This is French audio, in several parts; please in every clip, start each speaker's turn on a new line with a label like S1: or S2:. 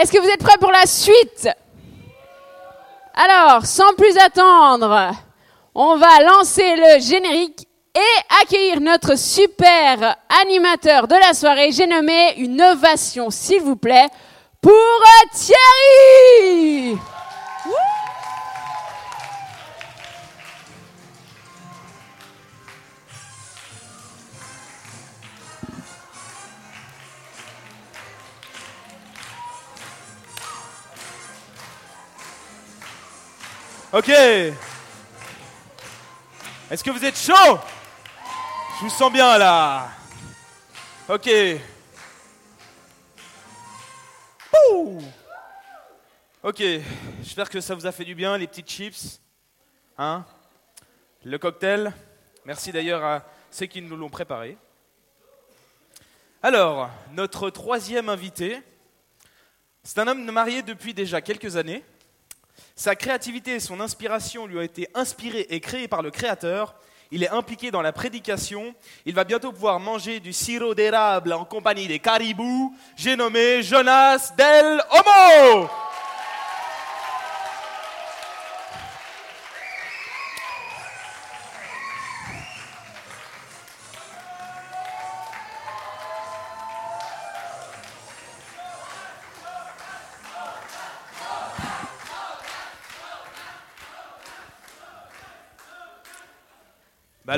S1: Est-ce que vous êtes prêts pour la suite? Alors, sans plus attendre, on va lancer le générique et accueillir notre super animateur de la soirée. J'ai nommé une ovation, s'il vous plaît, pour Thierry.
S2: Ok. Est-ce que vous êtes chaud? Je vous sens bien là. Ok. Pouh ok. J'espère que ça vous a fait du bien, les petites chips. Hein? Le cocktail. Merci d'ailleurs à ceux qui nous l'ont préparé. Alors, notre troisième invité, c'est un homme marié depuis déjà quelques années. Sa créativité et son inspiration lui ont été inspirées et créées par le Créateur. Il est impliqué dans la prédication. Il va bientôt pouvoir manger du sirop d'érable en compagnie des caribous. J'ai nommé Jonas Del Homo.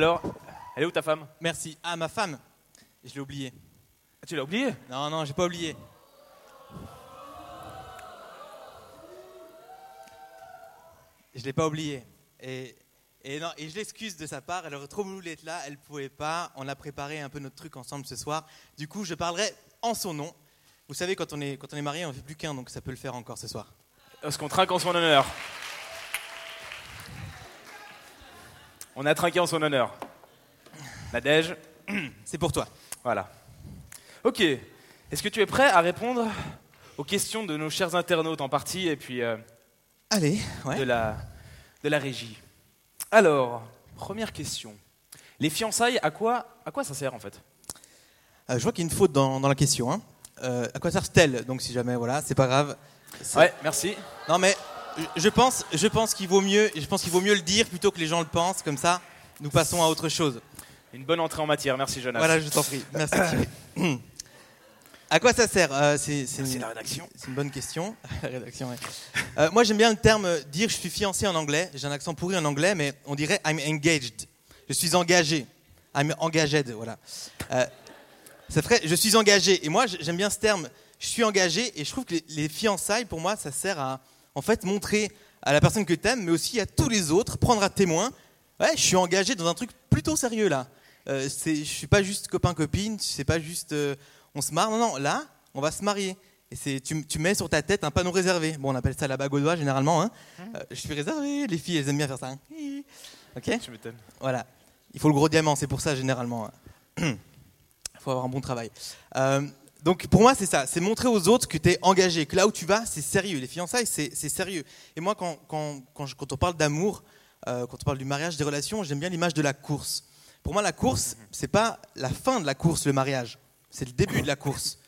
S2: Alors, elle est où ta femme?
S3: Merci. Ah, ma femme? Je l'ai oublié.
S2: Ah, Tu l'as oublié
S3: Non, non, j'ai pas oublié. Je l'ai pas oublié. Et, et, non, et je l'excuse de sa part. Elle aurait trop voulu être là. Elle pouvait pas. On a préparé un peu notre truc ensemble ce soir. Du coup, je parlerai en son nom. Vous savez, quand on est, quand on est marié, on fait plus qu'un, donc ça peut le faire encore ce soir.
S2: Est-ce qu'on trinque en son honneur On a trinqué en son honneur. Nadège,
S3: C'est pour toi.
S2: voilà. Ok. Est-ce que tu es prêt à répondre aux questions de nos chers internautes en partie et puis euh,
S3: Allez, ouais.
S2: de, la, de la régie? Alors, première question. Les fiançailles, à quoi, à quoi ça sert en fait?
S3: Euh, je vois qu'il y a une faute dans, dans la question. Hein. Euh, à quoi sert-elle Donc, si jamais, voilà, c'est pas grave.
S2: Ouais, merci.
S3: Non mais je pense, je pense qu'il vaut mieux, je pense qu'il vaut mieux le dire plutôt que les gens le pensent. Comme ça, nous passons à autre chose.
S2: Une bonne entrée en matière, merci Jonas.
S3: Voilà, je t'en prie. Merci. À quoi ça sert Euh, C'est
S2: Merci
S3: une,
S2: la rédaction.
S3: c'est une bonne question. la rédaction. ouais. Euh, moi, j'aime bien le terme euh, dire je suis fiancé en anglais. J'ai un accent pourri en anglais, mais on dirait I'm engaged. Je suis engagé. I'm engaged. Voilà. Euh, ça ferait je suis engagé. Et moi, j'aime bien ce terme. Je suis engagé et je trouve que les, les fiançailles, pour moi, ça sert à en fait montrer à la personne que tu aimes, mais aussi à tous les autres, prendre à témoin. Ouais, je suis engagé dans un truc plutôt sérieux là. Euh, je suis pas juste copain copine, c'est pas juste euh, on se marre. Non non, là, on va se marier. Et c'est tu, tu mets sur ta tête un panneau réservé. Bon, on appelle ça la bague au doigt généralement. Hein. Euh, je suis réservé. Les filles, elles aiment bien faire ça. hein. Ok.
S2: Tu m'étonnes.
S3: Voilà. Il faut le gros diamant, c'est pour ça généralement. Il faut avoir un bon travail. Donc pour moi, c'est ça, c'est montrer aux autres que tu es engagé, que là où tu vas, c'est sérieux. Les fiançailles, c'est sérieux. Et moi, quand, quand, quand, quand on parle d'amour, euh, quand on parle du mariage, des relations, j'aime bien l'image de la course. Pour moi, la course, c'est pas la fin de la course, le mariage. C'est le début de la course.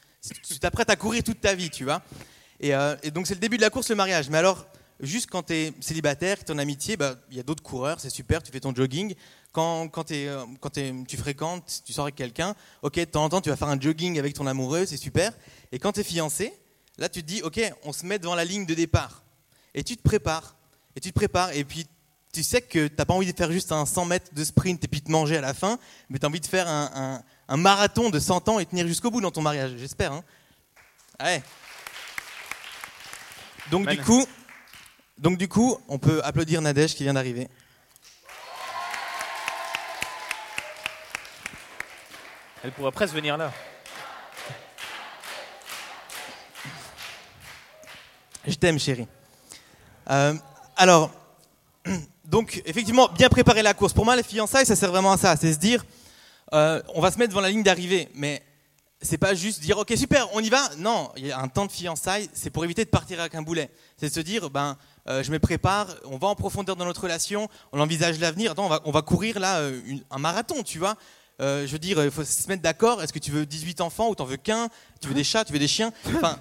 S3: Tu t'apprêtes à courir toute ta vie, tu vois. Et, euh, et donc c'est le début de la course, le mariage. Mais alors, juste quand tu es célibataire, que tu en amitié, bah, il y a d'autres coureurs, c'est super, tu fais ton jogging. Quand, quand, euh, quand tu fréquentes, tu sors avec quelqu'un, ok, de temps en temps, tu vas faire un jogging avec ton amoureux, c'est super. Et quand tu es fiancé, là, tu te dis, ok, on se met devant la ligne de départ. Et tu te prépares. Et tu te prépares. Et puis, tu sais que tu n'as pas envie de faire juste un 100 mètres de sprint et puis de manger à la fin, mais tu as envie de faire un, un- un marathon de 100 ans et tenir jusqu'au bout dans ton mariage, j'espère. Hein ouais. Donc, du coup, donc, du coup, on peut applaudir Nadège qui vient d'arriver.
S2: Elle pourrait presque venir là.
S3: Je t'aime, chérie. Euh, alors, donc, effectivement, bien préparer la course. Pour moi, les fiançailles, ça sert vraiment à ça. C'est se dire, euh, on va se mettre devant la ligne d'arrivée, mais c'est pas juste dire, ok, super, on y va. Non, il y a un temps de fiançailles, c'est pour éviter de partir avec un boulet. C'est de se dire, ben, euh, je me prépare, on va en profondeur dans notre relation, on envisage l'avenir. On va, on va courir là euh, un marathon, tu vois. Euh, je veux dire, il faut se mettre d'accord. Est-ce que tu veux 18 enfants ou t'en veux qu'un? Tu veux des chats Tu veux des chiens? Enfin,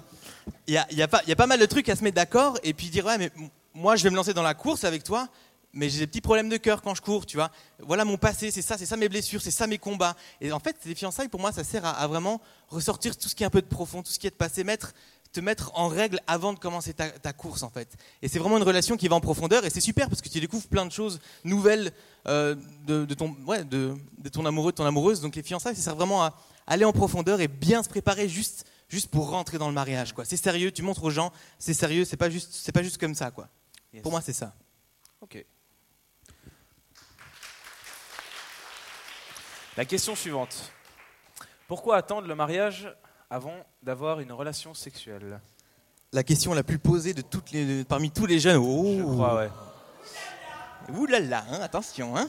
S3: il y a, y a y a pas mal de trucs à se mettre d'accord et puis dire ouais mais moi je vais me lancer dans la course avec toi, mais j'ai des petits problèmes de cœur quand je cours, tu vois. Voilà mon passé, c'est ça, c'est ça mes blessures, c'est ça mes combats. Et en fait, les fiançailles pour moi ça sert à, à vraiment ressortir tout ce qui est un peu de profond, tout ce qui est de passé, mettre, te mettre en règle avant de commencer ta, ta course en fait. Et c'est vraiment une relation qui va en profondeur et c'est super parce que tu découvres plein de choses nouvelles euh, de, de ton, ouais, de, de ton amoureux, de ton amoureuse. Donc les fiançailles, ça sert vraiment à aller en profondeur et bien se préparer juste, juste pour rentrer dans le mariage. Quoi. C'est sérieux, tu montres aux gens, c'est sérieux, c'est pas juste, c'est pas juste comme ça. Quoi.
S2: Yes.
S3: Pour moi, c'est ça.
S2: Ok. La question suivante. Pourquoi attendre le mariage avant d'avoir une relation sexuelle?
S3: La question la plus posée de toutes les, parmi tous les jeunes. Oh,
S2: Je crois, ouais.
S3: Ouh là là, hein, attention. Hein.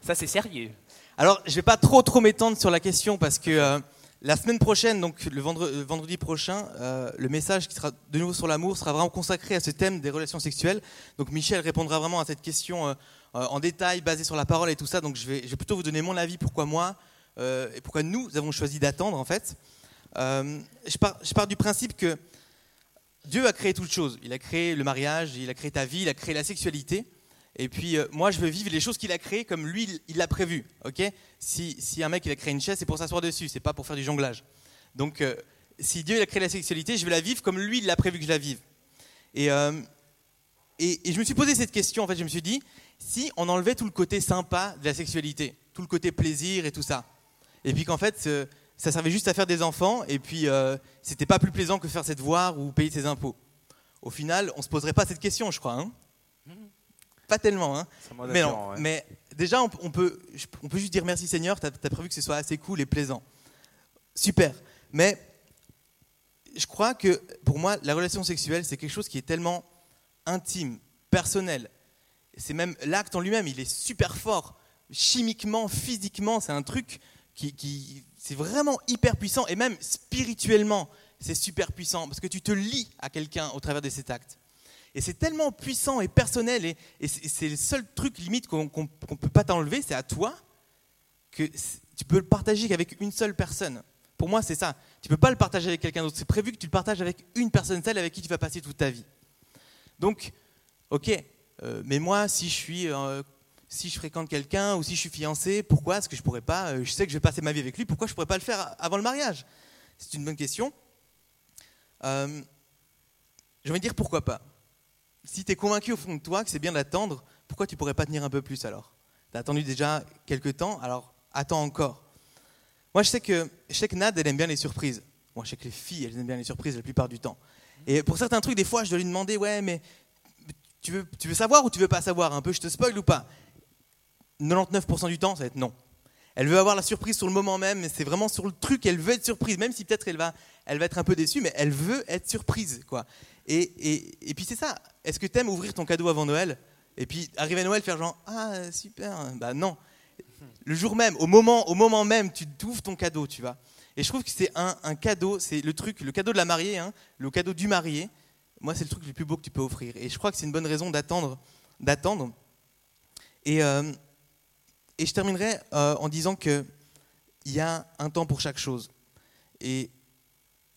S2: Ça, c'est sérieux.
S3: Alors, je vais pas trop trop m'étendre sur la question parce que euh, la semaine prochaine, donc le le vendredi prochain, euh, le message qui sera de nouveau sur l'amour sera vraiment consacré à ce thème des relations sexuelles. Donc Michel répondra vraiment à cette question euh, euh, en détail, basée sur la parole et tout ça. Donc je vais, plutôt vous donner mon avis, pourquoi moi euh, et pourquoi nous avons choisi d'attendre en fait. Euh, je, pars, je pars du principe que Dieu a créé toutes choses. Il a créé le mariage, il a créé ta vie, il a créé la sexualité. Et puis euh, moi, je veux vivre les choses qu'il a créées comme lui, il- l'a prévu. Ok? Si, si un mec il a créé une chaise, c'est pour s'asseoir dessus, c'est pas pour faire du jonglage. Donc, euh, si Dieu il a créé la sexualité, je vais la vivre comme lui il l'a prévu que je la vive. Et, euh, et, et je me suis posé cette question. En fait, je me suis dit, si on enlevait tout le côté sympa de la sexualité, tout le côté plaisir et tout ça, et puis qu'en fait, ça servait juste à faire des enfants, et puis c'était pas plus plaisant que faire ses devoirs ou payer ses impôts. Au final, on se poserait pas cette question, je crois. hein? Pas tellement, hein mais non,
S2: ouais.
S3: mais déjà, on, on peut, on peut juste dire merci Seigneur, tu as, prévu que ce soit assez cool et plaisant. Super. Mais je crois que pour moi, la relation sexuelle, c'est quelque chose qui est tellement intime, personnel. C'est même l'acte en lui-même, il est super fort. Chimiquement, physiquement, c'est un truc qui, qui- c'est vraiment hyper puissant. Et même spirituellement, c'est super puissant parce que tu te lis à quelqu'un au travers de cet acte. Et c'est tellement puissant et personnel, et, c'est le seul truc limite qu'on ne peut pas t'enlever, c'est à toi, que tu peux le partager qu'avec une seule personne. Pour moi, c'est ça. Tu peux pas le partager avec quelqu'un d'autre. C'est prévu que tu le partages avec une personne, celle avec qui tu vas passer toute ta vie. Donc, ok, euh, mais moi, si je suis, euh, si je fréquente quelqu'un ou si je suis fiancé, pourquoi est-ce que je pourrais pas euh, Je sais que je vais passer ma vie avec lui. Pourquoi je pourrais pas le faire avant le mariage? C'est une bonne question. Euh, je vais dire pourquoi pas. Si tu es convaincu au fond de toi que c'est bien d'attendre, pourquoi tu pourrais pas tenir un peu plus alors? Tu as attendu déjà quelques temps, alors attends encore. Moi, je sais que, je sais que Nad, elle aime bien les surprises. Moi, je sais que les filles, elles aiment bien les surprises la plupart du temps. Et pour certains trucs, des fois, je dois lui demander Ouais, mais tu veux, tu veux savoir ou tu veux pas savoir? Un peu, je te spoil ou pas? 99% du temps, ça va être non. Elle veut avoir la surprise sur le moment même, mais c'est vraiment sur le truc, elle veut être surprise, même si peut-être elle va, elle va être un peu déçue, mais elle veut être surprise. quoi. Et, et, et puis c'est ça, est-ce que tu aimes ouvrir ton cadeau avant Noël Et puis arriver à Noël, faire genre Ah, super Bah non. Le jour même, au moment, au moment même, tu ouvres ton cadeau, tu vois. Et je trouve que c'est un, un cadeau, c'est le truc, le cadeau de la mariée, hein, le cadeau du marié. Moi, c'est le truc le plus beau que tu peux offrir. Et je crois que c'est une bonne raison d'attendre. d'attendre. Et, euh, et je terminerai euh, en disant qu'il y a un temps pour chaque chose. Et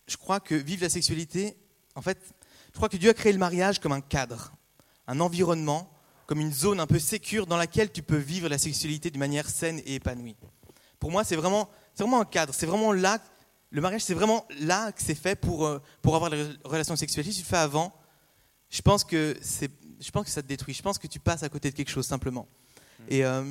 S3: je crois que vivre la sexualité, en fait, je crois que Dieu a créé le mariage comme un cadre, un environnement, comme une zone un peu sécure dans laquelle tu peux vivre la sexualité d'une manière saine et épanouie. Pour moi, c'est vraiment, vraiment un cadre, c'est vraiment là, le mariage, c'est vraiment là que c'est fait pour, euh, pour avoir les relations sexuelles. Si tu le fais avant, je pense que je pense que ça te détruit. Je pense que tu passes à côté de quelque chose simplement. Et euh,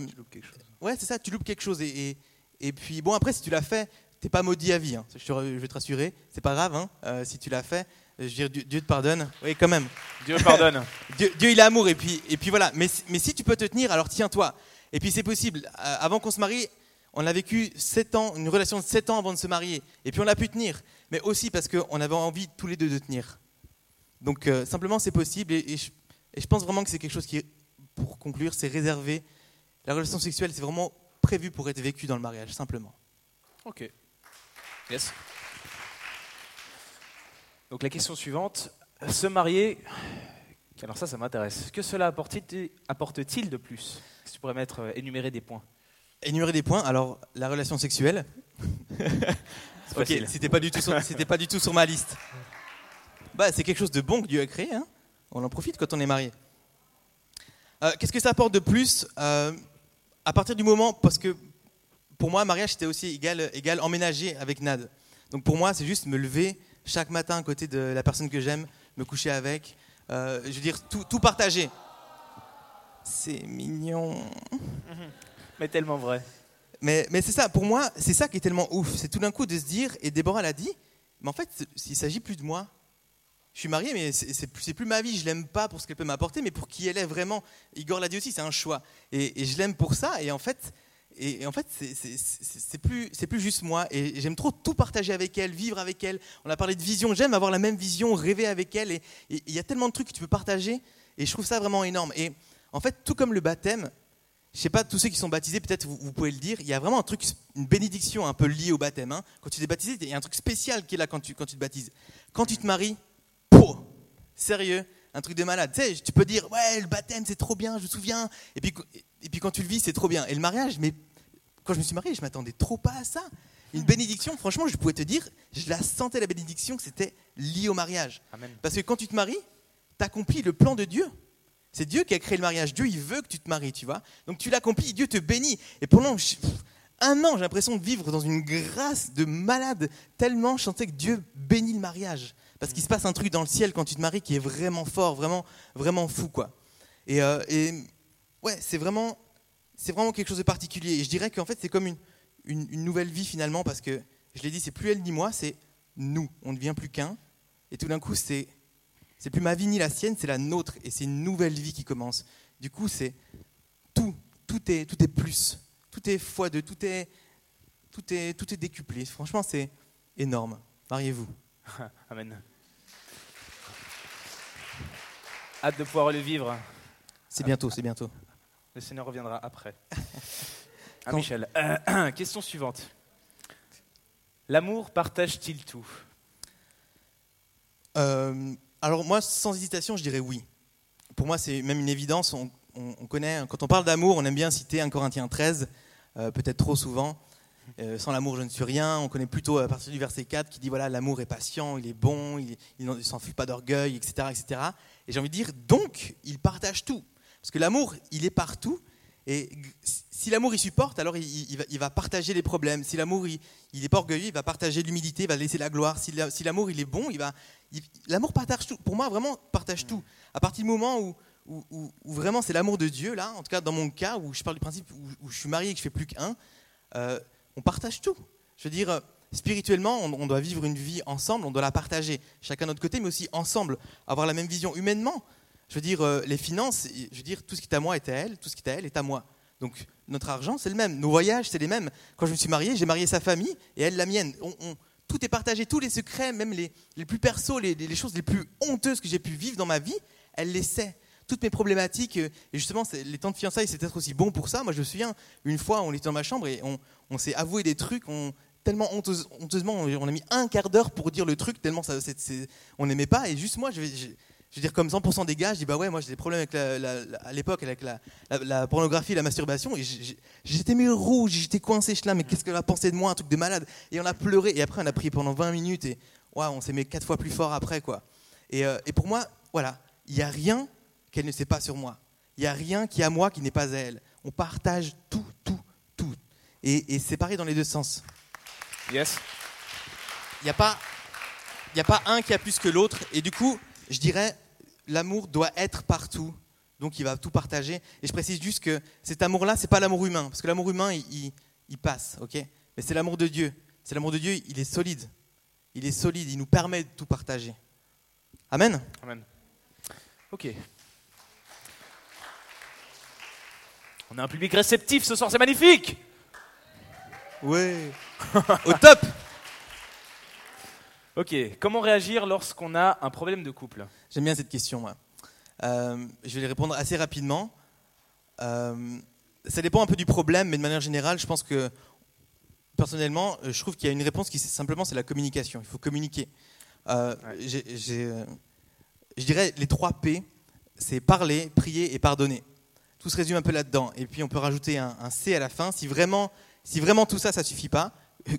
S3: ouais, c'est ça, tu loupes quelque chose. Et, et, et puis bon, après, si tu l'as fait, t'es pas maudit à vie. hein. Je, te- je vais te rassurer, c'est pas grave. hein. Euh, si tu l'as fait, je veux dire, Dieu, Dieu te pardonne. Oui, quand même.
S2: Dieu pardonne.
S3: Dieu, Dieu, il est amour et puis, et puis voilà. Mais, si- mais si tu peux te tenir, alors tiens-toi. Et puis c'est possible. Euh, avant qu'on se marie, on a vécu sept ans, une relation de 7 ans avant de se marier. Et puis on a pu tenir. Mais aussi parce qu'on avait envie tous les deux de tenir. Donc euh, simplement c'est possible. Et, et je, et je pense vraiment que c'est quelque chose qui, pour conclure, c'est réservé. La relation sexuelle, c'est vraiment prévu pour être vécu dans le mariage, simplement.
S2: Ok. Yes. Donc la question suivante, se marier, alors ça, ça m'intéresse. Que cela apporte-t-il de plus? Que tu pourrais mettre, euh, énumérer des points
S3: Énumérer des points. Alors, la relation sexuelle. Ok, c'était pas du tout sur, pas du tout sur ma liste. bah, c'est quelque chose de bon que Dieu a créé. hein. On en profite quand on est marié. Euh, Qu'est-ce que ça apporte de plus? Euh, À partir du moment, parce que pour moi, mariage, c'était aussi égal, égal emménager avec Nad. Donc pour moi, c'est juste me lever chaque matin à côté de la personne que j'aime, me coucher avec, euh, je veux dire, tout, tout partager. C'est mignon.
S2: Mais tellement vrai.
S3: Mais, mais c'est ça, pour moi, c'est ça qui est tellement ouf. C'est tout d'un coup de se dire, et Déborah l'a dit, mais en fait, il s'agit plus de moi. Je suis marié, mais c'est plus, plus ma vie. Je l'aime pas pour ce qu'elle peut m'apporter, mais pour qui elle est vraiment. Igor l'a dit aussi, c'est un choix. Et, je l'aime pour ça. Et en fait, et, et en fait, c'est- plus, c'est plus juste moi. Et j'aime trop tout partager avec elle, vivre avec elle. On a parlé de vision. J'aime avoir la même vision, rêver avec elle. Et il y a tellement de trucs que tu peux partager. Et je trouve ça vraiment énorme. Et en fait, tout comme le baptême, je sais pas, tous ceux qui sont baptisés, peut-être vous, pouvez le dire, il y a vraiment un truc, une bénédiction un peu liée au baptême. hein. Quand tu t'es baptisé, il y a un truc spécial qui est là quand tu, quand tu te baptises. Quand tu te maries, pouh, sérieux, un truc de malade. Tu sais, tu peux dire, ouais, le baptême, c'est trop bien, je me souviens. Et puis, et puis quand tu le vis, c'est trop bien. Et le mariage, mais quand je me suis marié, je m'attendais trop pas à ça. Une bénédiction, franchement, je pouvais te dire, je la sentais la bénédiction que c'était lié au mariage.
S2: Amen.
S3: Parce que quand tu te maries, tu accomplis le plan de Dieu. C'est Dieu qui a créé le mariage. Dieu, il veut que tu te maries, tu vois. Donc tu l'accomplis, Dieu te bénit. Et pendant un an, j'ai l'impression de vivre dans une grâce de malade, tellement je sentais que Dieu bénit le mariage. Parce qu'il se passe un truc dans le ciel quand tu te maries qui est vraiment fort, vraiment, vraiment fou, quoi. Et, euh, ouais, c'est vraiment, c'est vraiment quelque chose de particulier. Et je dirais qu'en fait, c'est comme une nouvelle vie finalement, parce que je l'ai dit, c'est plus elle ni moi, c'est nous. On ne devient plus qu'un. Et tout d'un coup, c'est c'est plus ma vie ni la sienne, c'est la nôtre et c'est une nouvelle vie qui commence. Du coup, c'est tout, tout est, tout est plus, tout est fois deux, tout est, tout est, tout est décuplé. Franchement, c'est énorme. Mariez-vous.
S2: Amen. Hâte de pouvoir le vivre.
S3: C'est bientôt, c'est bientôt.
S2: Le Seigneur reviendra après. Ah, Michel. Euh, question suivante. L'amour partage-t-il tout?
S3: Euh, alors moi, sans hésitation, je dirais oui. Pour moi, c'est même une évidence. On, on- on connaît, quand on parle d'amour, on aime bien citer 1 Corinthiens 13, euh, peut-être trop souvent. Euh, sans l'amour, je ne suis rien. On connaît plutôt à partir du verset 4 qui dit voilà, l'amour est patient, il est bon, il, il il s'enfuit pas d'orgueil, etc., etc. Et j'ai envie de dire donc, il partage tout, parce que l'amour, il est partout. Et si l'amour il supporte, alors il, va, il va partager les problèmes. Si l'amour il n'est pas orgueilleux, il va partager l'humilité, il va laisser la gloire. Si la- si l'amour il est bon, il va, l'amour partage tout. Pour moi, vraiment, partage tout. À partir du moment où, où, où- vraiment c'est l'amour de Dieu, là, en tout cas dans mon cas, où je parle du principe où, je suis marié et que je fais plus qu'un, euh, on partage tout. Je veux dire, spirituellement, on, doit vivre une vie ensemble, on doit la partager, chacun de notre côté, mais aussi ensemble, avoir la même vision humainement. Je veux dire, euh, les finances, je veux dire, tout ce qui est à moi est à elle, tout ce qui est à elle est à moi. Donc notre argent, c'est le même. Nos voyages, c'est les mêmes. Quand je me suis marié, j'ai marié sa famille et elle la mienne. Tout est partagé, tous les secrets, même les, les plus persos, les, les choses les plus honteuses que j'ai pu vivre dans ma vie, elle les sait. Toutes mes problématiques, euh, et justement, les temps de fiançailles, c'est peut-être aussi bon pour ça. Moi, je me souviens, une fois, on était dans ma chambre et on, s'est avoué des trucs, tellement honteuse- honteusement, on a mis un quart d'heure pour dire le truc, tellement ça, on n'aimait pas. Et juste moi, je vais, je, je veux dire, comme 100% des gars, je dis, bah ouais, moi j'ai des problèmes avec la, la- la- à l'époque avec la, pornographie, la masturbation, et j'étais mis rouge, j'étais coincé, je là, mais qu'est-ce qu'elle va penser de moi, un truc de malade? Et on a pleuré, et après on a prié pendant 20 minutes, et ouais, on s'est mis quatre fois plus fort après, quoi. Et, euh, et pour moi, voilà, il n'y a rien qu'elle ne sait pas sur moi. Il n'y a rien qui est à moi qui n'est pas à elle. On partage tout, tout, tout. Et, et c'est pareil dans les deux sens.
S2: Yes.
S3: Il n'y a, pas- y a pas un qui a plus que l'autre. Et du coup, je dirais, l'amour doit être partout. Donc il va tout partager. Et je précise juste que cet amour-là, c'est pas l'amour humain. Parce que l'amour humain, il, il- il passe. ok? Mais c'est l'amour de Dieu. C'est l'amour de Dieu, il est solide. Il est solide, il nous permet de tout partager. Amen?
S2: Amen. Ok. On a un public réceptif ce soir, c'est magnifique
S3: Ouais. Au top
S2: Ok, comment réagir lorsqu'on a un problème de couple?
S3: J'aime bien cette question. moi. Euh, je vais y répondre assez rapidement. Euh, ça dépend un peu du problème, mais de manière générale, je pense que personnellement, je trouve qu'il y a une réponse qui simplement c'est la communication. Il faut communiquer. Euh,
S2: Ouais.
S3: euh, je dirais les trois P, c'est parler, prier et pardonner. Tout se résume un peu là-dedans. Et puis on peut rajouter un, un C à la fin. Si vraiment, si vraiment tout ça, ça suffit pas,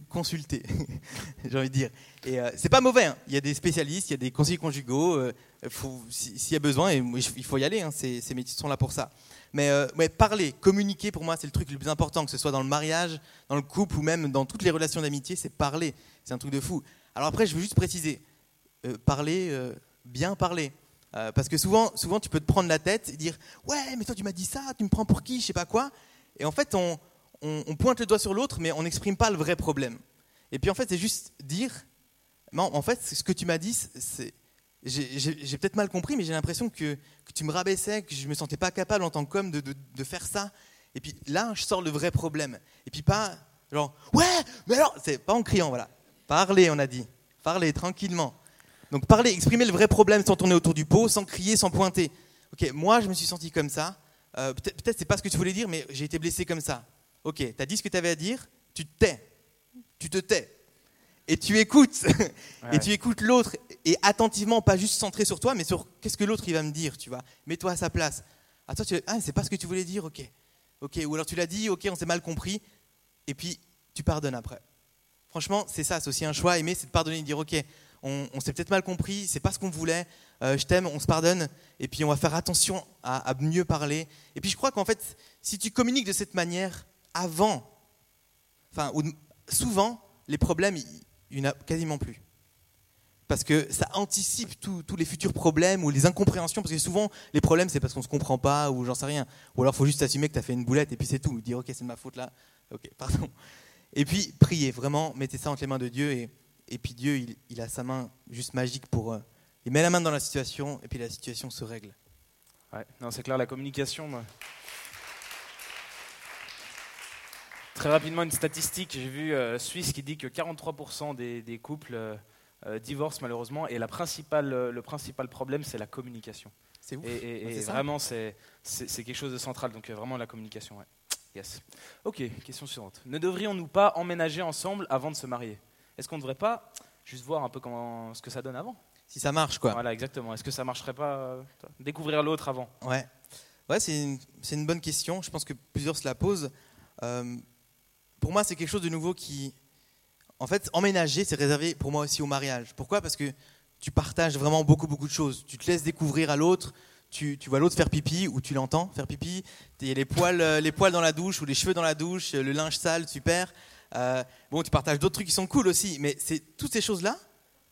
S3: consulter, j'ai envie de dire. Et euh, c'est pas mauvais. hein. Il y a des spécialistes, il y a des conseillers conjugaux. euh, faut- si- S'il y a besoin, et il faut y aller. hein, ces, métiers sont là pour ça. Mais euh, ouais, parler, communiquer, pour moi, c'est le truc le plus important, que ce soit dans le mariage, dans le couple ou même dans toutes les relations d'amitié, c'est parler. C'est un truc de fou. Alors après, je veux juste préciser, euh, parler, euh, bien parler. Euh, parce que souvent, souvent, tu peux te prendre la tête et dire Ouais, mais toi, tu m'as dit ça, tu me prends pour qui, je sais pas quoi. Et en fait, on, on- pointe le doigt sur l'autre, mais on n'exprime pas le vrai problème. Et puis en fait, c'est juste dire Non, en fait, ce que tu m'as dit, c'est. J'ai peut-être mal compris, mais j'ai l'impression que, tu me rabaissais, que je me sentais pas capable en tant qu'homme de, faire ça. Et puis là, je sors le vrai problème. Et puis pas genre Ouais, mais alors, c'est pas en criant, voilà. Parler, on a dit. Parler tranquillement. Donc parler, exprimer le vrai problème sans tourner autour du pot, sans crier, sans pointer. Ok, moi je me suis senti comme ça. Euh, peut-être peut-être c'est pas ce que tu voulais dire, mais j'ai été blessé comme ça. Ok, tu as dit ce que tu avais à dire, tu te tais. Tu te tais. Et tu écoutes.
S2: Ouais.
S3: Et tu écoutes l'autre. Et attentivement, pas juste centré sur toi, mais sur qu'est-ce que l'autre il va me dire, tu vois. Mets-toi à sa place. Ah, toi, tu ah, c'est pas ce que tu voulais dire, ok. Ok, ou alors tu l'as dit, ok, on s'est mal compris. Et puis tu pardonnes après. Franchement, c'est ça, c'est aussi un choix. Aimer, c'est de pardonner, de dire ok, on, on s'est peut-être mal compris, c'est pas ce qu'on voulait, euh, je t'aime, on se pardonne, et puis on va faire attention à, à mieux parler. Et puis je crois qu'en fait, si tu communiques de cette manière avant, enfin, ou- souvent, les problèmes, il n'y en a quasiment plus. Parce que ça anticipe tous les futurs problèmes ou les incompréhensions, parce que souvent, les problèmes, c'est parce qu'on ne se comprend pas ou j'en sais rien. Ou alors, il faut juste assumer que tu as fait une boulette et puis c'est tout. Dire, ok, c'est ma faute là. Ok, pardon. Et puis, priez, vraiment, mettez ça entre les mains de Dieu. Et, et puis, Dieu, il, il a sa main juste magique pour. euh, il met la main dans la situation et puis la situation se règle.
S2: Ouais, non, c'est clair, la communication. moi. Très rapidement, une statistique, j'ai vu euh, Suisse qui dit que 43% des, des couples euh, euh, divorcent malheureusement, et la principale, le principal problème, c'est la communication.
S3: C'est ouf.
S2: Et, et-
S3: Ouais,
S2: et
S3: c'est ça.
S2: vraiment, c'est quelque chose de central, donc vraiment la communication. Ouais. Yes. Ok, question suivante. Ne devrions-nous pas emménager ensemble avant de se marier? Est-ce qu'on ne devrait pas juste voir un peu comment, ce que ça donne avant?
S3: Si ça marche, quoi.
S2: Voilà, exactement. Est-ce que ça marcherait pas euh, découvrir l'autre avant?
S3: Ouais, ouais c'est une, bonne question. Je pense que plusieurs se la posent. Euh, pour moi, c'est quelque chose de nouveau qui. En fait, emménager, c'est réservé pour moi aussi au mariage. Pourquoi? Parce que tu partages vraiment beaucoup, beaucoup de choses. Tu te laisses découvrir à l'autre. Tu, tu vois l'autre faire pipi ou tu l'entends faire pipi. Il y a les poils, euh, les poils dans la douche ou les cheveux dans la douche, euh, le linge sale, super. Euh, bon, tu partages d'autres trucs qui sont cool aussi. Mais c'est toutes ces choses-là,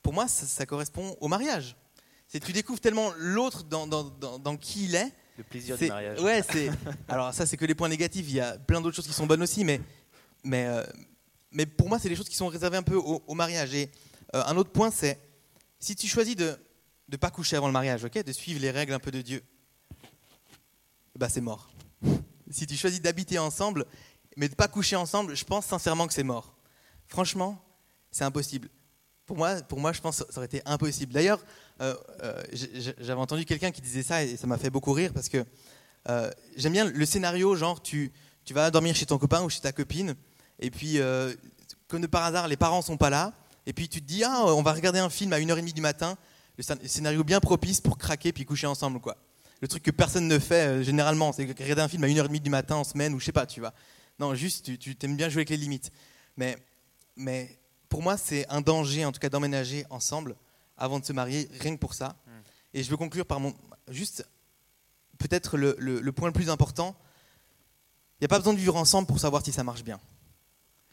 S3: pour moi, ça, ça correspond au mariage. C'est tu découvres tellement l'autre dans, dans, dans, dans qui il est
S2: Le plaisir du mariage.
S3: Ouais, c'est. Alors ça, c'est que les points négatifs. Il y a plein d'autres choses qui sont bonnes aussi, mais mais euh, mais pour moi, c'est les choses qui sont réservées un peu au, mariage. Et euh, un autre point, c'est si tu choisis de ne pas coucher avant le mariage, ok, de suivre les règles un peu de Dieu, bah c'est mort. Si tu choisis d'habiter ensemble, mais de pas coucher ensemble, je pense sincèrement que c'est mort. Franchement, c'est impossible. Pour moi, pour moi, je pense que ça aurait été impossible. D'ailleurs, euh, j'avais entendu quelqu'un qui disait ça et ça m'a fait beaucoup rire parce que j'aime bien le scénario, genre tu, tu vas dormir chez ton copain ou chez ta copine et puis euh, comme de par hasard les parents sont pas là et puis tu te dis ah on va regarder un film à 1h30 du matin, le scén- scénario bien propice pour craquer puis coucher ensemble quoi. Le truc que personne ne fait euh, généralement, c'est regarder un film à 1h30 du matin en semaine ou je sais pas, tu vois. Non, juste tu, tu aimes bien jouer avec les limites. Mais mais pour moi, c'est un danger, en tout cas, d'emménager ensemble avant de se marier, rien que pour ça. Et je veux conclure par mon. Juste, peut-être le, le- le point le plus important il n'y a pas besoin de vivre ensemble pour savoir si ça marche bien.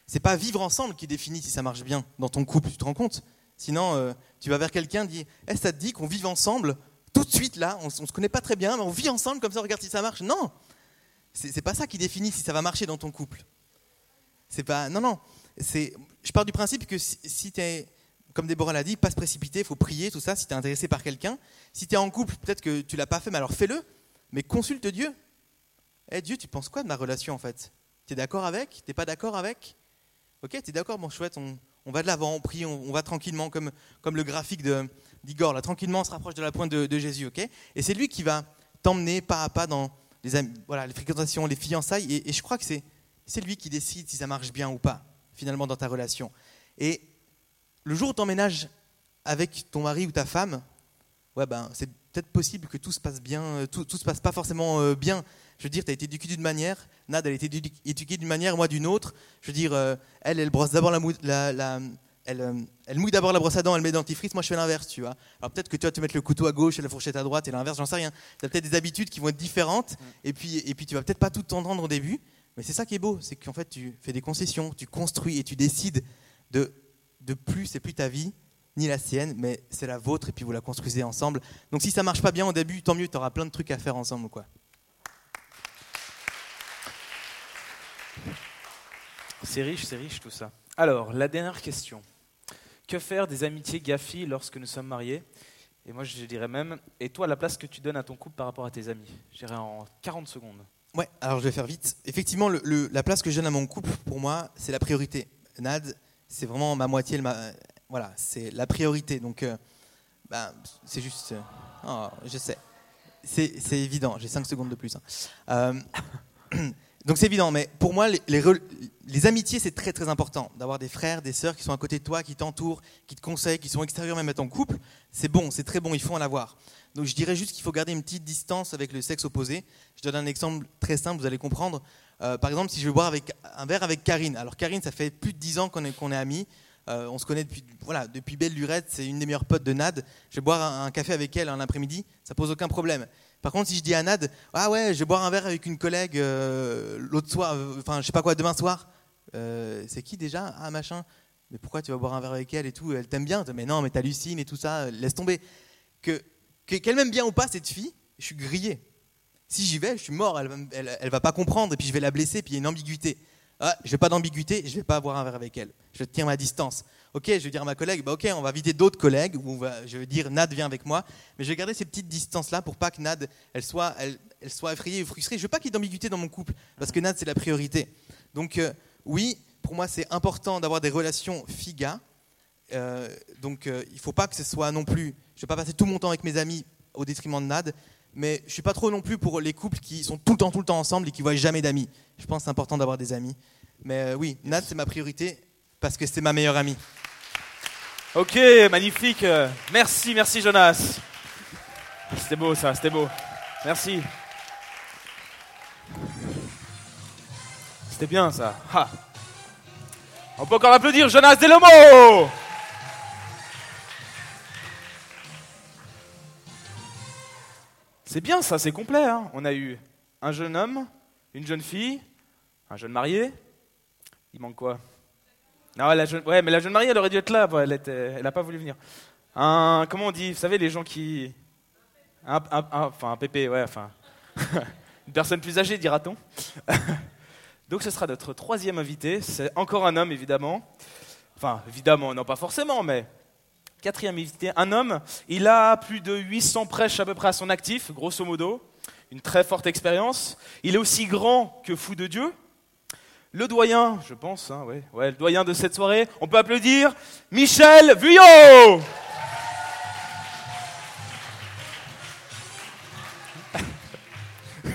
S3: C'est pas vivre ensemble qui définit si ça marche bien dans ton couple, tu te rends compte? Sinon, euh, tu vas vers quelqu'un, dis Eh, ça te dit qu'on vive ensemble tout de suite là, on, on se connaît pas très bien, mais on vit ensemble comme ça, regarde si ça marche? Non C'est pas ça qui définit si ça va marcher dans ton couple. C'est pas. Non, non. Je pars du principe que si, si tu es, comme Déborah l'a dit, pas se précipiter, il faut prier, tout ça, si tu es intéressé par quelqu'un. Si tu es en couple, peut-être que tu l'as pas fait, mais alors fais-le. Mais consulte Dieu. Eh Dieu, tu penses quoi de ma relation en fait? Tu es d'accord avec? T'es pas d'accord avec? Ok, tu es d'accord, bon chouette, on, on va de l'avant, on prie, on, on va tranquillement, comme, comme le graphique d'Igor, là, tranquillement on se rapproche de la pointe de, de Jésus, ok? Et c'est lui qui va t'emmener pas à pas dans les, voilà, les fréquentations, les fiançailles, et, et je crois que c'est lui qui décide si ça marche bien ou pas, finalement, dans ta relation. Et le jour où tu emménages avec ton mari ou ta femme, ouais, ben, c'est peut-être possible que tout se passe bien, euh, tout, tout se passe pas forcément euh, bien. Je veux dire, tu as été éduqué d'une manière, Nad, elle a été édu- éduquée d'une manière, moi d'une autre. Je veux dire, euh, elle, elle brosse d'abord la, mou- la, la- elle, euh, elle mouille d'abord la brosse à dents, elle met le dentifrice, moi je fais l'inverse, tu vois. Alors peut-être que tu vas te mettre le couteau à gauche et la fourchette à droite et l'inverse, j'en sais rien. Tu as peut-être des habitudes qui vont être différentes et puis, et puis tu vas peut-être pas tout t'entendre au début, mais c'est ça qui est beau, c'est qu'en fait tu fais des concessions, tu construis et tu décides de, de plus, c'est plus ta vie, ni la sienne, mais c'est la vôtre et puis vous la construisez ensemble. Donc si ça marche pas bien au début, tant mieux, tu auras plein de trucs à faire ensemble. Quoi.
S2: C'est riche, c'est riche tout ça. Alors, la dernière question. Que faire des amitiés gaffi lorsque nous sommes mariés? Et moi, je dirais même, et toi, la place que tu donnes à ton couple par rapport à tes amis? Je dirais en 40 secondes.
S3: Ouais, alors je vais faire vite. Effectivement, la place que je donne à mon couple, pour moi, c'est la priorité. Nad, c'est vraiment ma moitié, ma- voilà, c'est la priorité. Donc, euh, ben, c'est juste. euh, oh, je sais. C'est c'est évident, j'ai 5 secondes de plus. hein. Euh, donc c'est évident, mais pour moi, les, les amitiés, c'est très très important. D'avoir des frères, des sœurs qui sont à côté de toi, qui t'entourent, qui te conseillent, qui sont extérieurs même à ton couple, c'est bon, c'est très bon, il faut en avoir. Donc je dirais juste qu'il faut garder une petite distance avec le sexe opposé. Je donne un exemple très simple, vous allez comprendre. Euh, par exemple, si je veux boire avec, un verre avec Karine. Alors Karine, ça fait plus de 10 ans qu'on est, est amis. Euh, on se connaît depuis, voilà, depuis belle lurette, c'est une des meilleures potes de Nad. Je vais boire un, un café avec elle un après-midi, ça pose aucun problème. Par contre, si je dis à Nad, ah ouais, je vais boire un verre avec une collègue euh, l'autre soir, enfin je sais pas quoi, demain soir, Euh, c'est qui déjà Ah machin, mais pourquoi tu vas boire un verre avec elle et tout Elle t'aime bien? Mais non, mais t'hallucines et tout ça, laisse tomber. Que que- qu'elle m'aime bien ou pas cette fille, je suis grillé. Si j'y vais, je suis mort, elle, elle, va pas comprendre et puis je vais la blesser, puis il y a une ambiguïté. Ah, je vais pas d'ambiguïté, je vais pas avoir un verre avec elle. Je tiens ma distance. Ok, je vais dire à ma collègue, bah ok, on va inviter d'autres collègues, ou je vais dire Nad viens avec moi, mais je vais garder ces petites distances là pour pas que Nad elle soit, elle soit effrayée ou frustrée. Je veux pas qu'il y ait d'ambiguïté dans mon couple, parce que Nad c'est la priorité. Donc euh, oui, pour moi c'est important d'avoir des relations figa. Euh, donc euh, il faut pas que ce soit non plus. Je vais pas passer tout mon temps avec mes amis au détriment de Nad, mais je suis pas trop non plus pour les couples qui sont tout le temps, tout le temps ensemble et qui voient jamais d'amis. Je pense que c'est important d'avoir des amis. Mais euh, oui, Nad c'est ma priorité parce que c'est ma meilleure amie.
S2: Ok, magnifique. Merci, merci Jonas. C'était beau ça, c'était beau. Merci. C'était bien ça. On peut encore applaudir Jonas Delomo. C'est bien ça, c'est complet. hein. On a eu un jeune homme, une jeune fille, un jeune marié. Il manque quoi? Non, la jeune, ouais, mais la jeune mariée, elle aurait dû être là. elle n'a pas voulu venir. Un, comment on dit Vous savez, les gens qui, un, un- un- enfin un pépé, ouais, enfin une personne plus âgée, dira-t-on. Donc ce sera notre troisième invité. C'est encore un homme, évidemment. Enfin, évidemment, non pas forcément, mais quatrième invité, un homme. Il a plus de 800 prêches à peu près à son actif, grosso modo. Une très forte expérience. Il est aussi grand que fou de Dieu. Le doyen, je pense, hein, le doyen de cette soirée. On peut applaudir Michel Vuillot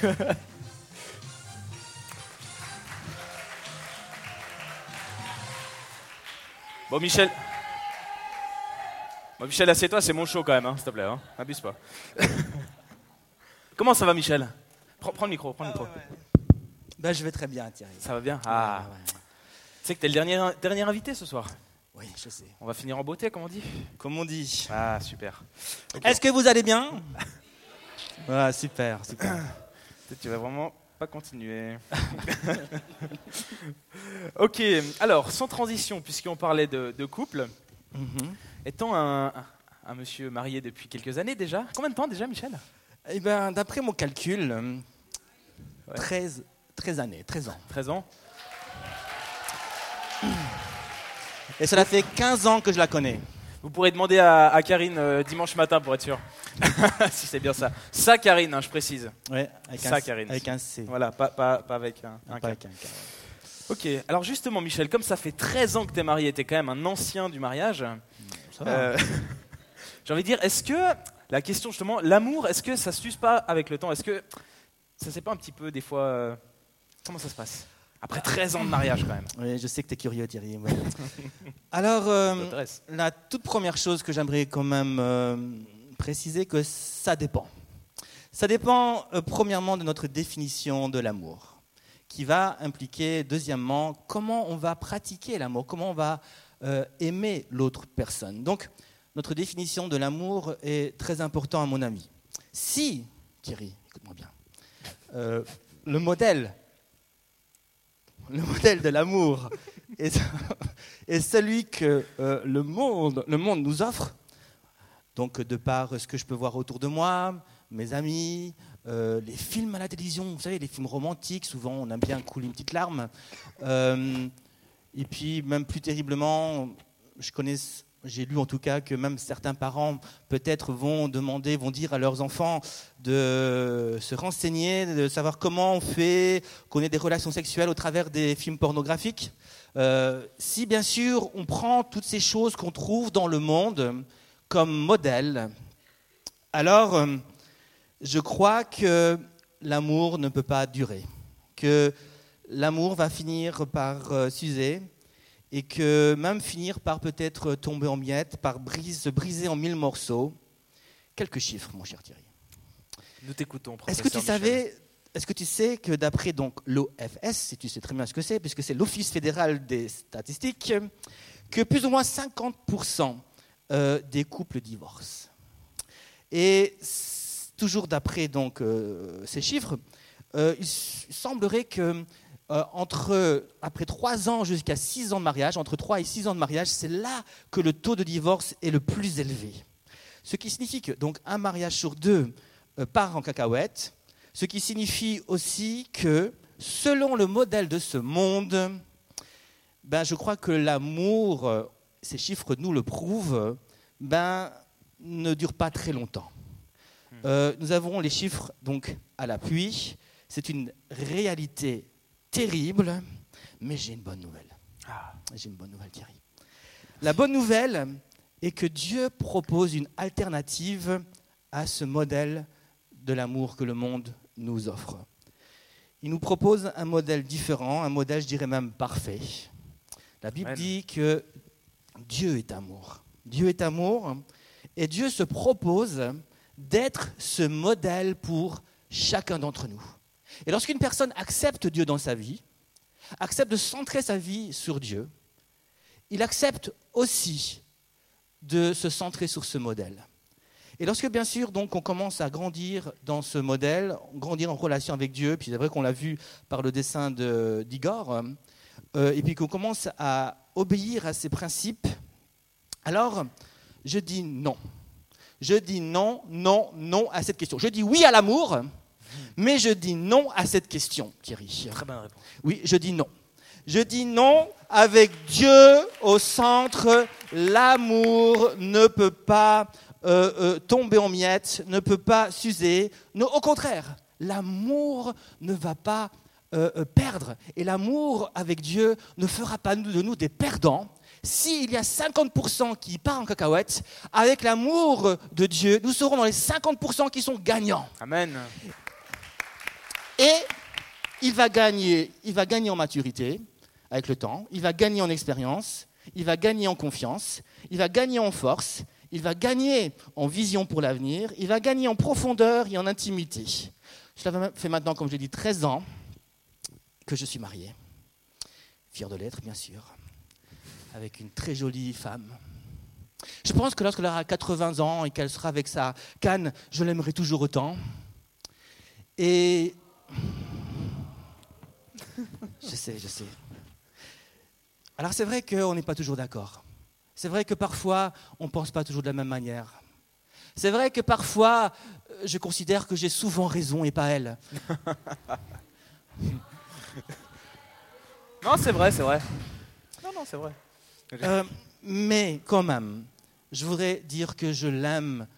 S2: Bon, Michel. Bon, Michel, assieds-toi, c'est mon show quand même, hein, s'il te plaît. Hein. Abuse pas. Comment ça va, Michel? Prends, prends le micro, prends le micro.
S4: Ben, je vais très bien, Thierry.
S2: Ça va bien Ah.
S4: Ouais, ouais.
S2: Tu sais que t'es le dernier, dernier invité ce soir.
S4: Oui, je sais.
S2: On va finir en beauté, comme on dit.
S4: Comme on dit.
S2: Ah, super.
S4: Est-ce que vous allez bien? Ouais, super, super.
S2: Peut-être tu vas vraiment pas continuer. ok, alors, sans transition, puisqu'on parlait de, de couple,
S4: Mhm.
S2: étant un, monsieur marié depuis quelques années déjà, combien de temps déjà, Michel?
S4: Eh ben, d'après mon calcul,
S2: Ouais.
S4: 13, 13 années, 13 ans.
S2: 13 ans
S4: Et cela fait 15 ans que je la connais.
S2: Vous pourrez demander à, à Karine euh, dimanche matin pour être sûr. si c'est bien ça. Ça, Karine, hein, je précise.
S4: Ouais, avec
S2: Ça,
S4: un,
S2: Karine.
S4: Avec un C.
S2: Voilà, pas, pas, pas avec un, un
S4: Pas
S2: K.
S4: avec un K.
S2: Ok, alors justement, Michel, comme ça fait 13 ans que tu es marié, tu es quand même un ancien du mariage.
S4: Ça va.
S2: euh, J'ai envie de dire, est-ce que, la question justement, l'amour, est-ce que ça s'use pas avec le temps? Est-ce que ça c'est pas un petit peu des fois. euh, comment ça se passe Après 13 ans de mariage quand même.
S4: Oui, je sais que tu es curieux, Thierry. ouais. Alors, euh, la toute première chose que j'aimerais quand même euh, préciser que ça dépend. Ça dépend euh, premièrement de notre définition de l'amour, qui va impliquer deuxièmement comment on va pratiquer l'amour, comment on va euh, aimer l'autre personne. Donc, notre définition de l'amour est très important à mon avis. Si, Thierry, écoute-moi bien, euh, le modèle, le modèle de l'amour est, celui que euh, le, monde, le monde nous offre, donc de par ce que je peux voir autour de moi, mes amis, euh, les films à la télévision, vous savez, les films romantiques, souvent on aime bien couler une petite larme. Euh, et puis même plus terriblement, je connais, j'ai lu en tout cas que même certains parents peut-être vont demander, vont dire à leurs enfants de se renseigner, de savoir comment on fait, qu'on ait des relations sexuelles au travers des films pornographiques. Euh, si bien sûr on prend toutes ces choses qu'on trouve dans le monde comme modèle, alors euh, je crois que l'amour ne peut pas durer, que l'amour va finir par euh, s'user et que même finir par peut-être tomber en miettes, par brise, se briser en mille morceaux. Quelques chiffres, mon cher Thierry.
S2: Nous t'écoutons,
S4: Est-ce que tu
S2: Michel.
S4: savais, est-ce que tu sais que d'après donc l'OFS, si tu sais très bien ce que c'est, puisque c'est l'Office fédéral des statistiques, que plus ou moins 50% euh, des couples divorcent. Et toujours d'après donc euh, ces chiffres, euh, il semblerait que euh, entre après 3 ans jusqu'à 6 ans de mariage, entre 3 et 6 ans de mariage, c'est là que le taux de divorce est le plus élevé. Ce qui signifie que donc un mariage sur deux euh, part en cacahuète, ce qui signifie aussi que selon le modèle de ce monde, ben, je crois que l'amour, euh, ces chiffres nous le prouvent, ben, ne dure pas très longtemps. Euh, nous avons les chiffres donc à l'appui. C'est une réalité terrible, mais j'ai une bonne nouvelle.
S2: Ah.
S4: J'ai une bonne nouvelle, Thierry. La bonne nouvelle est que Dieu propose une alternative à ce modèle de l'amour que le monde nous offre. Il nous propose un modèle différent, un modèle, je dirais même parfait. La Bible
S2: Amen.
S4: dit que Dieu est amour. Dieu est amour et Dieu se propose d'être ce modèle pour chacun d'entre nous. Et lorsqu'une personne accepte Dieu dans sa vie, accepte de centrer sa vie sur Dieu, il accepte aussi de se centrer sur ce modèle. Et lorsque, bien sûr, donc, on commence à grandir dans ce modèle, grandir en relation avec Dieu, puis c'est vrai qu'on l'a vu par le dessin de- d'Igor, euh, et puis qu'on commence à obéir à ses principes, alors je dis non. Je dis non, non, non à cette question. Je dis oui à l'amour, mais je dis non à cette question, Thierry.
S2: Très bonne réponse.
S4: Oui, je dis non. Je dis non avec Dieu au centre. L'amour ne peut pas euh, euh, tomber en miettes, ne peut pas s'user. Non, au contraire, l'amour ne va pas euh, perdre. Et l'amour avec Dieu ne fera pas de nous des perdants. S'il y a 50% qui part en cacahuète, avec l'amour de Dieu, nous serons dans les 50% qui sont gagnants.
S2: Amen.
S4: Et il va gagner, il va gagner en maturité avec le temps, il va gagner en expérience, il va gagner en confiance, il va gagner en force, il va gagner en vision pour l'avenir, il va gagner en profondeur et en intimité. Cela fait maintenant, comme je l'ai dit, 13 ans que je suis marié. Fier de l'être, bien sûr, avec une très jolie femme. Je pense que lorsqu'elle aura 80 ans et qu'elle sera avec sa canne, je l'aimerai toujours autant. Et je sais, je sais. Alors c'est vrai qu'on n'est pas toujours d'accord. C'est vrai que parfois on ne pense pas toujours de la même manière. C'est vrai que parfois euh, je considère que j'ai souvent raison et pas elle.
S2: Non, c'est vrai, c'est vrai. Non, non, c'est vrai.
S4: Euh, mais quand même, je voudrais dire que je l'aime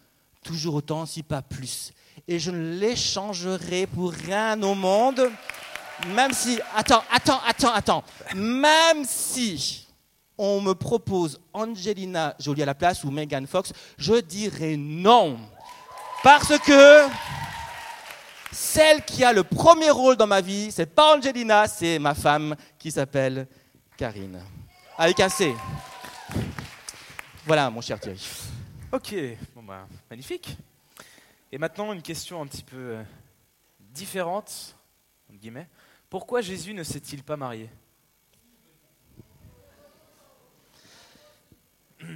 S4: toujours autant, si pas plus. Et je ne l'échangerai pour rien au monde, même si... Attends, attends, attends, attends. Même si on me propose Angelina Jolie à la place ou Megan Fox, je dirais non. Parce que celle qui a le premier rôle dans ma vie, c'est pas Angelina, c'est ma femme qui s'appelle Karine. Avec un C. Voilà, mon cher Thierry.
S2: Ok. Bah, magnifique. Et maintenant, une question un petit peu euh, différente, entre guillemets. Pourquoi Jésus ne s'est-il pas marié?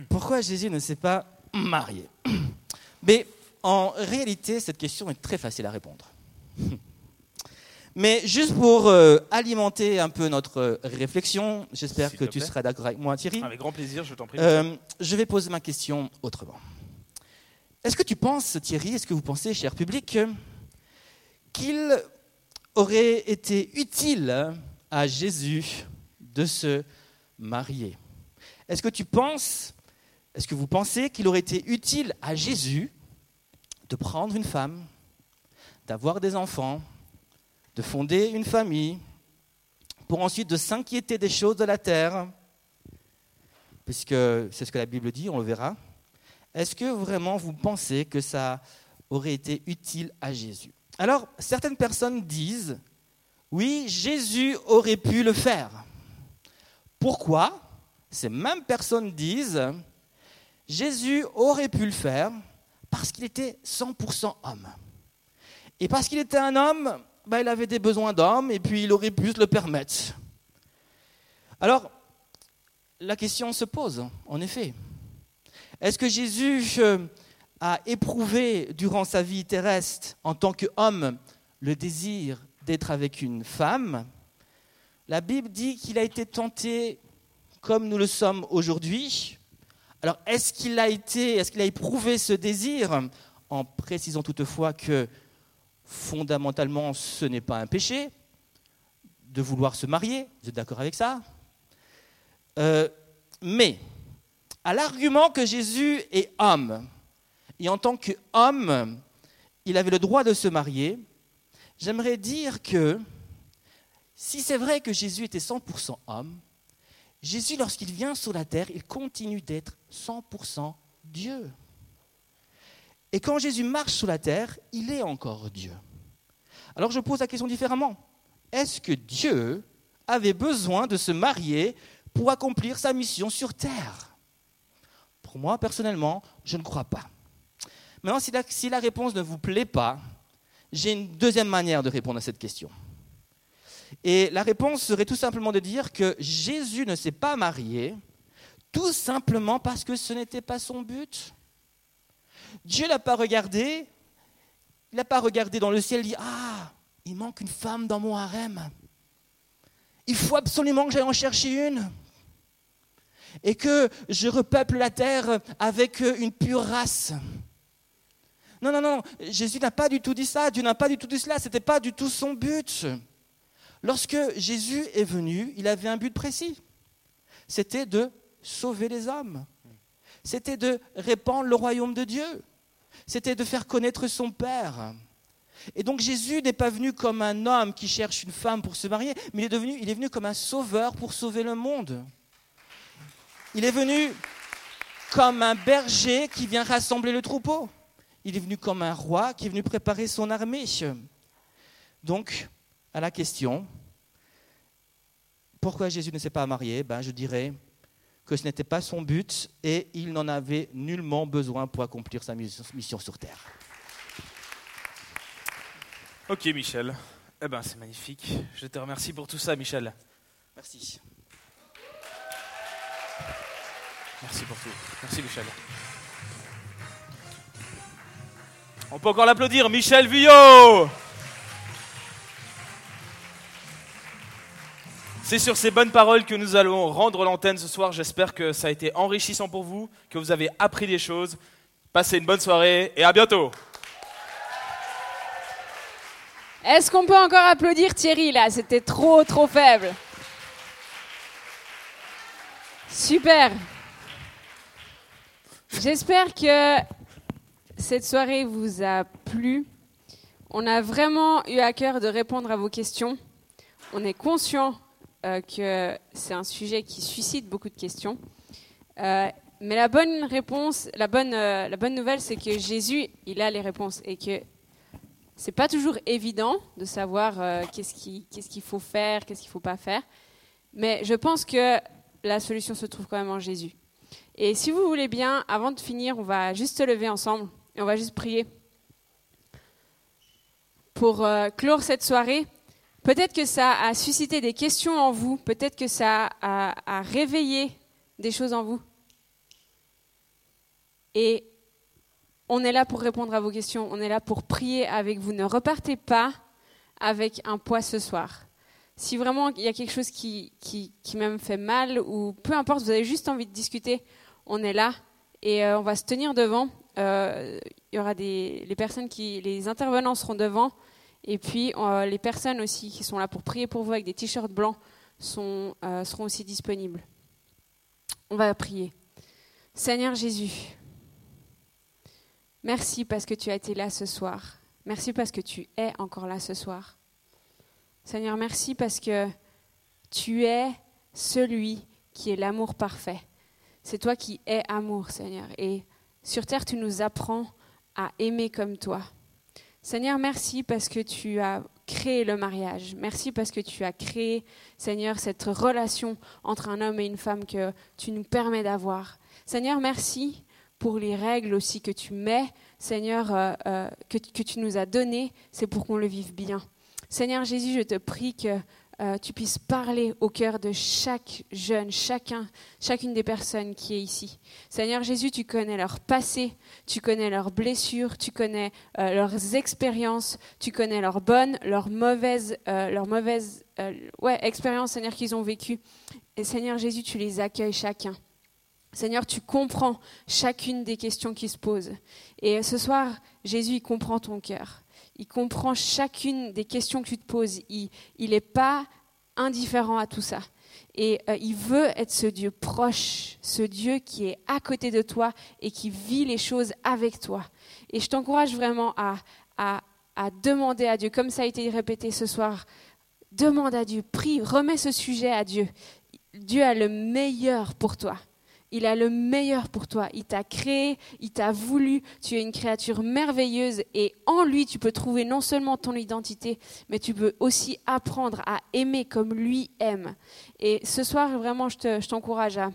S4: Pourquoi Jésus ne s'est pas marié? Mais en réalité, cette question est très facile à répondre. Mais juste pour euh, alimenter un peu notre réflexion, j'espère que tu seras d'accord avec moi, Thierry.
S2: Avec grand plaisir, je t'en prie.
S4: Euh, je vais poser ma question autrement. Est-ce que tu penses, Thierry, est-ce que vous pensez, cher public, qu'il aurait été utile à Jésus de se marier? Est-ce que tu penses, est-ce que vous pensez qu'il aurait été utile à Jésus de prendre une femme, d'avoir des enfants, de fonder une famille, pour ensuite de s'inquiéter des choses de la terre? Puisque c'est ce que la Bible dit, on le verra. Est-ce que vraiment vous pensez que ça aurait été utile à Jésus? Alors, certaines personnes disent, oui, Jésus aurait pu le faire. Pourquoi? Ces mêmes personnes disent, Jésus aurait pu le faire parce qu'il était 100% homme. Et parce qu'il était un homme, bah, il avait des besoins d'homme et puis il aurait pu se le permettre. Alors, la question se pose, en effet. Est-ce que Jésus euh, a éprouvé durant sa vie terrestre, en tant qu'homme, le désir d'être avec une femme? La Bible dit qu'il a été tenté comme nous le sommes aujourd'hui. Alors, est-ce qu'il a été, est-ce qu'il a éprouvé ce désir, en précisant toutefois que fondamentalement, ce n'est pas un péché de vouloir se marier? Vous êtes d'accord avec ça? Euh, mais à l'argument que Jésus est homme, et en tant qu'homme, il avait le droit de se marier, j'aimerais dire que si c'est vrai que Jésus était 100% homme, Jésus, lorsqu'il vient sur la terre, il continue d'être 100% Dieu. Et quand Jésus marche sur la terre, il est encore Dieu. Alors je pose la question différemment. Est-ce que Dieu avait besoin de se marier pour accomplir sa mission sur terre? Pour moi, personnellement, je ne crois pas. Maintenant, si la, la réponse ne vous plaît pas, j'ai une deuxième manière de répondre à cette question. Et la réponse serait tout simplement de dire que Jésus ne s'est pas marié tout simplement parce que ce n'était pas son but. Dieu l'a pas regardé, il n'a pas regardé dans le ciel et dit Ah, il manque une femme dans mon harem. Il faut absolument que j'aille en chercher une. Et que je repeuple la terre avec une pure race. Non, non, non, Jésus n'a pas du tout dit ça, Dieu n'a pas du tout dit cela, ce n'était pas du tout son but. Lorsque Jésus est venu, il avait un but précis. C'était de sauver les hommes. C'était de répandre le royaume de Dieu. C'était de faire connaître son Père. Et donc Jésus n'est pas venu comme un homme qui cherche une femme pour se marier, mais il est, devenu, il est venu comme un sauveur pour sauver le monde. Il est venu comme un berger qui vient rassembler le troupeau. Il est venu comme un roi qui est venu préparer son armée. Donc, à la question, pourquoi Jésus ne s'est pas marié? Ben, Je dirais que ce n'était pas son but et il n'en avait nullement besoin pour accomplir sa mission sur terre.
S2: Ok, Michel. Eh ben, c'est magnifique. Je te remercie pour tout ça, Michel.
S4: Merci.
S2: Merci pour tout. Merci, Michel. On peut encore l'applaudir, Michel Vuillot C'est sur ces bonnes paroles que nous allons rendre l'antenne ce soir. J'espère que ça a été enrichissant pour vous, que vous avez appris des choses. Passez une bonne soirée et à bientôt.
S1: Est-ce qu'on peut encore applaudir Thierry là? C'était trop, trop faible. Super. J'espère que cette soirée vous a plu. On a vraiment eu à cœur de répondre à vos questions. On est conscient euh, que c'est un sujet qui suscite beaucoup de questions. Euh, mais la bonne réponse, la bonne, euh, la bonne nouvelle, c'est que Jésus, il a les réponses et que c'est pas toujours évident de savoir euh, qu'est-ce qui- qu'est-ce qu'il faut faire, qu'est-ce qu'il faut pas faire. Mais je pense que la solution se trouve quand même en Jésus. Et si vous voulez bien, avant de finir, on va juste se lever ensemble et on va juste prier pour euh, clore cette soirée. Peut-être que ça a suscité des questions en vous, peut-être que ça a, a réveillé des choses en vous. Et on est là pour répondre à vos questions, on est là pour prier avec vous. Ne repartez pas avec un poids ce soir. Si vraiment il y a quelque chose qui, qui, même fait mal, ou peu importe, vous avez juste envie de discuter, on est là et euh, on va se tenir devant. Euh, il y aura des les personnes qui, les intervenants seront devant, et puis euh, les personnes aussi qui sont là pour prier pour vous avec des t-shirts blancs seront aussi disponibles. On va prier. Seigneur Jésus, merci parce que tu as été là ce soir. Merci parce que tu es encore là ce soir. Seigneur, merci parce que tu es celui qui est l'amour parfait. C'est toi qui es amour, Seigneur. Et sur terre, tu nous apprends à aimer comme toi. Seigneur, merci parce que tu as créé le mariage. Merci parce que tu as créé, Seigneur, cette relation entre un homme et une femme que tu nous permets d'avoir. Seigneur, merci pour les règles aussi que tu mets, Seigneur, euh, euh, que, que tu nous as données. C'est pour qu'on le vive bien. Seigneur Jésus, je te prie que euh, tu puisses parler au cœur de chaque jeune, chacun, chacune des personnes qui est ici. Seigneur Jésus, tu connais leur passé, tu connais leurs blessures, tu connais euh, leurs expériences, tu connais leurs bonnes, leurs mauvaises, euh, leurs mauvaises expériences, Seigneur, qu'ils ont vécues. Et Seigneur Jésus, tu les accueilles chacun. Seigneur, tu comprends chacune des questions qui se posent. Et ce soir, Jésus, il comprend ton cœur. Il comprend chacune des questions que tu te poses. Il n'est pas indifférent à tout ça. Et euh, il veut être ce Dieu proche, ce Dieu qui est à côté de toi et qui vit les choses avec toi. Et je t'encourage vraiment à, demander à Dieu, comme ça a été répété ce soir, demande à Dieu, prie, remets ce sujet à Dieu. Dieu a le meilleur pour toi. Il a le meilleur pour toi. Il t'a créé, il t'a voulu. Tu es une créature merveilleuse et en lui, tu peux trouver non seulement ton identité, mais tu peux aussi apprendre à aimer comme lui aime. Et ce soir, vraiment, je te- je t'encourage à,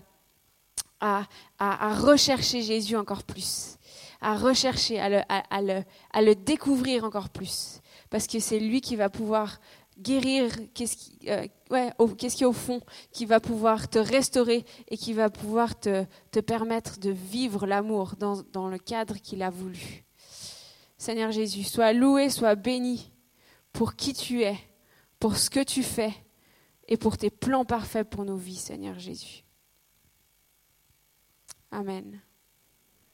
S1: à, à- rechercher Jésus encore plus, à rechercher, à le, à- le- à le découvrir encore plus, parce que c'est lui qui va pouvoir guérir qu'est-ce qui, euh, qu'est-ce qui est au fond, qui va pouvoir te restaurer et qui va pouvoir te, te permettre de vivre l'amour dans, dans le cadre qu'il a voulu. Seigneur Jésus, sois loué, sois béni pour qui tu es, pour ce que tu fais et pour tes plans parfaits pour nos vies, Seigneur Jésus. Amen.